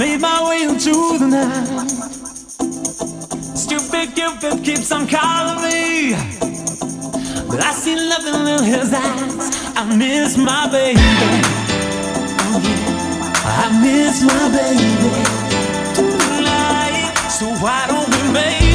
made my way into the night. Stupid Cupid keeps on calling me. But I see nothing in his eyes. I miss my baby. Oh I miss my baby tonight. So why don't we make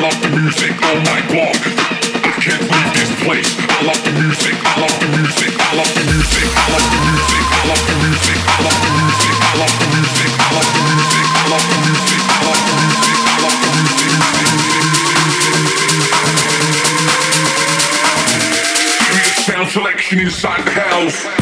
love the music all my long. I can't leave this place. I love the music. I love the music. I love the music. I love the music. I love the music. I love the music. I love the music. I love the music. I love the music. I love the music. I love the music. Sound selection inside the house.